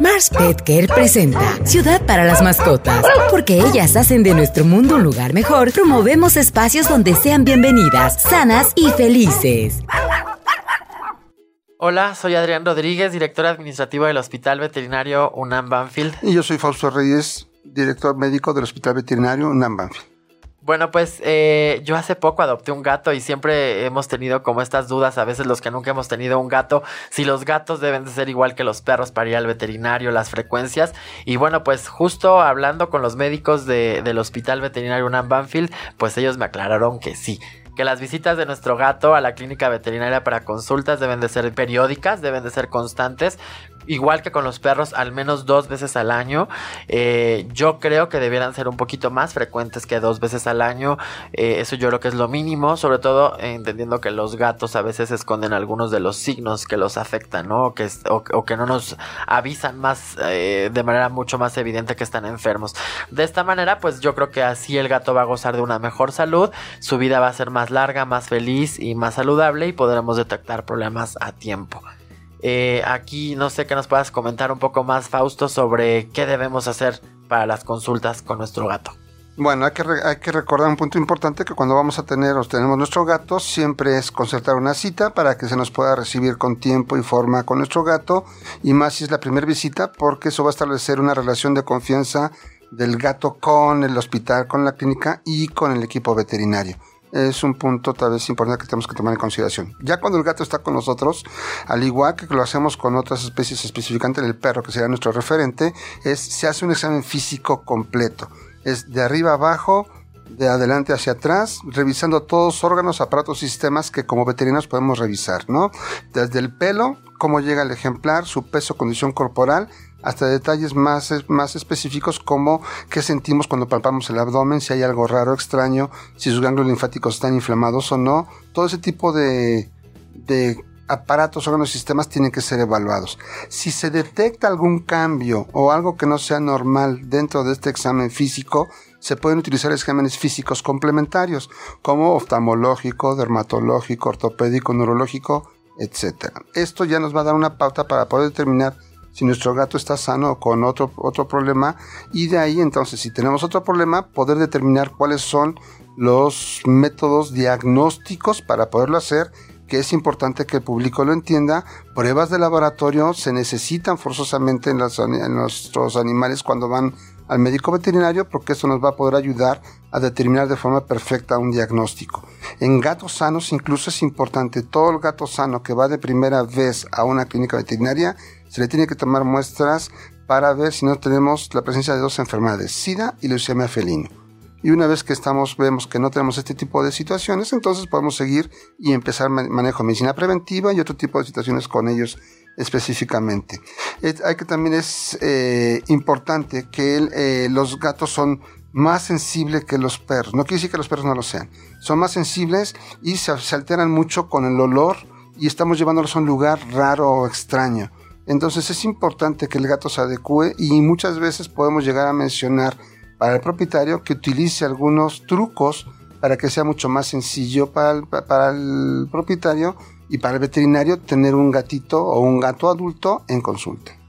Mars Pet Care presenta Ciudad para las mascotas. Porque ellas hacen de nuestro mundo un lugar mejor, promovemos espacios donde sean bienvenidas, sanas y felices. Hola, soy Adrián Rodríguez, director administrativo del Hospital Veterinario UNAM Banfield. Y yo soy Fausto Reyes, director médico del Hospital Veterinario UNAM Banfield. Bueno, pues eh, yo hace poco adopté un gato y siempre hemos tenido como estas dudas, a veces los que nunca hemos tenido un gato, si los gatos deben de ser igual que los perros para ir al veterinario, las frecuencias. Y bueno, pues justo hablando con los médicos del Hospital Veterinario UNAM Banfield, pues ellos me aclararon que sí que las visitas de nuestro gato a la clínica veterinaria para consultas deben de ser periódicas, deben de ser constantes, igual que con los perros, al menos dos veces al año. Eh, yo creo que debieran ser un poquito más frecuentes que dos veces al año. Eh, eso yo creo que es lo mínimo, sobre todo entendiendo que los gatos a veces esconden algunos de los signos que los afectan, ¿no? O que, o, que no nos avisan más eh, de manera mucho más evidente que están enfermos. De esta manera, pues yo creo que así el gato va a gozar de una mejor salud, su vida va a ser más larga, más feliz y más saludable y podremos detectar problemas a tiempo. Eh, aquí no sé que nos puedas comentar un poco más, Fausto, sobre qué debemos hacer para las consultas con nuestro gato. Bueno, hay que, hay que recordar un punto importante que cuando vamos a tener o tenemos nuestro gato, siempre es concertar una cita para que se nos pueda recibir con tiempo y forma con nuestro gato, y más si es la primera visita, porque eso va a establecer una relación de confianza del gato con el hospital, con la clínica y con el equipo veterinario es un punto tal vez importante que tenemos que tomar en consideración. Ya cuando el gato está con nosotros, al igual que lo hacemos con otras especies, específicamente el perro, que sería nuestro referente, es se hace un examen físico completo. Es de arriba abajo, de adelante hacia atrás, revisando todos órganos, aparatos, sistemas que como veterinarios podemos revisar, ¿no? Desde el pelo, cómo llega el ejemplar, su peso, condición corporal, hasta detalles más, más específicos como qué sentimos cuando palpamos el abdomen, si hay algo raro, extraño, si sus ganglios linfáticos están inflamados o no. Todo ese tipo de, de aparatos, órganos y sistemas tienen que ser evaluados. Si se detecta algún cambio o algo que no sea normal dentro de este examen físico, se pueden utilizar exámenes físicos complementarios como oftalmológico, dermatológico, ortopédico, neurológico, etc. Esto ya nos va a dar una pauta para poder determinar si nuestro gato está sano o con otro, otro problema y de ahí entonces si tenemos otro problema poder determinar cuáles son los métodos diagnósticos para poderlo hacer que es importante que el público lo entienda. Pruebas de laboratorio se necesitan forzosamente en, nuestros animales cuando van al médico veterinario porque eso nos va a poder ayudar a determinar de forma perfecta un diagnóstico. En gatos sanos incluso es importante, todo el gato sano que va de primera vez a una clínica veterinaria se le tiene que tomar muestras para ver si no tenemos la presencia de dos enfermedades, SIDA y leucemia felino. Y una vez que estamos, vemos que no tenemos este tipo de situaciones, entonces podemos seguir y empezar manejo de medicina preventiva y otro tipo de situaciones con ellos específicamente. hay que también es eh, importante que eh, los gatos son más sensibles que los perros. No quiere decir que los perros no lo sean. Son más sensibles y se, se alteran mucho con el olor y estamos llevándolos a un lugar raro o extraño. Entonces es importante que el gato se adecue y muchas veces podemos llegar a mencionar para el propietario que utilice algunos trucos para que sea mucho más sencillo para el, para el propietario y para el veterinario tener un gatito o un gato adulto en consulta.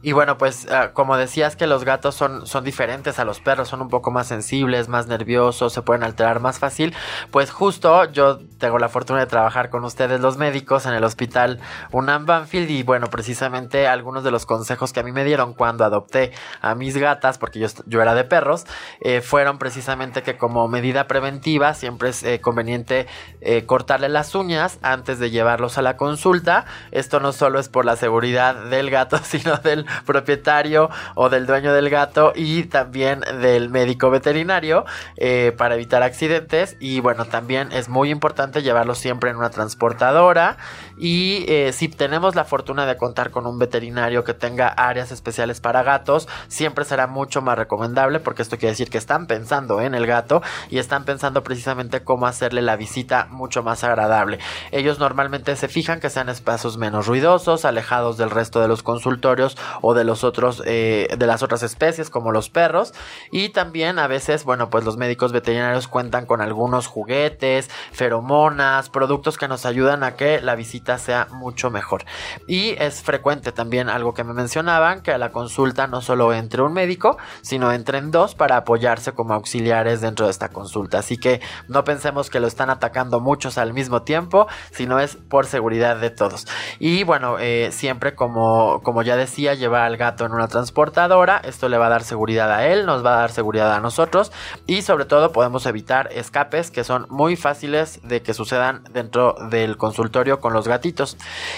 Y bueno, pues ah, como decías que los gatos son, son diferentes a los perros, son un poco más sensibles, más nerviosos, se pueden alterar más fácil, pues justo yo tengo la fortuna de trabajar con ustedes los médicos en el hospital UNAM Banfield y bueno, precisamente algunos de los consejos que a mí me dieron cuando adopté a mis gatas, porque yo, yo era de perros, eh, fueron precisamente que como medida preventiva siempre es eh, conveniente eh, cortarle las uñas antes de llevarlos a la consulta. Esto no solo es por la seguridad del gato, sino del propietario o del dueño del gato y también del médico veterinario eh, para evitar accidentes. Y bueno también es muy importante llevarlo siempre en una transportadora y eh, si tenemos la fortuna de contar con un veterinario que tenga áreas especiales para gatos siempre será mucho más recomendable porque esto quiere decir que están pensando en el gato y están pensando precisamente cómo hacerle la visita mucho más agradable. Ellos normalmente se fijan que sean espacios menos ruidosos alejados del resto de los consultorios o de los otros eh, de las otras especies como los perros. Y también a veces bueno pues los médicos veterinarios cuentan con algunos juguetes feromonas productos que nos ayudan a que la visita sea mucho mejor. Y es frecuente también algo que me mencionaban, que a la consulta no solo entre un médico, sino entren dos para apoyarse como auxiliares dentro de esta consulta. Así que no pensemos que lo están atacando muchos al mismo tiempo, sino es por seguridad de todos. Y bueno, eh, siempre como, como ya decía, llevar al gato en una transportadora, esto le va a dar seguridad a él, nos va a dar seguridad a nosotros y sobre todo podemos evitar escapes que son muy fáciles de que sucedan dentro del consultorio con los gatitos.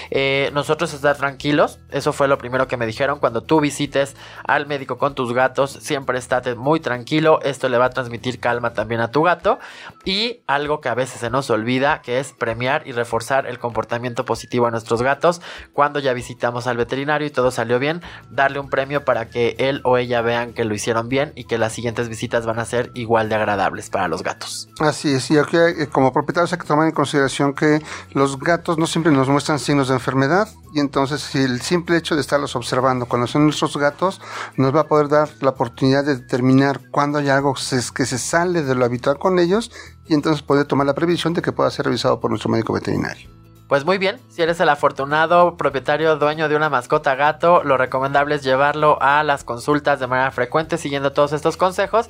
Eh, nosotros estar tranquilos, eso fue lo primero que me dijeron cuando tú visites al médico con tus gatos, siempre estate muy tranquilo, esto le va a transmitir calma también a tu gato y algo que a veces se nos olvida que es premiar y reforzar el comportamiento positivo a nuestros gatos cuando ya visitamos al veterinario y todo salió bien, darle un premio para que él o ella vean que lo hicieron bien y que las siguientes visitas van a ser igual de agradables para los gatos. Así es, y aquí eh, como propietarios hay que tomar en consideración que los gatos no siempre nos muestran signos de enfermedad y entonces si el simple hecho de estarlos observando cuando son nuestros gatos nos va a poder dar la oportunidad de determinar cuándo hay algo que se sale de lo habitual con ellos y entonces poder tomar la previsión de que pueda ser revisado por nuestro médico veterinario. Pues muy bien, si eres el afortunado propietario dueño de una mascota gato, lo recomendable es llevarlo a las consultas de manera frecuente siguiendo todos estos consejos.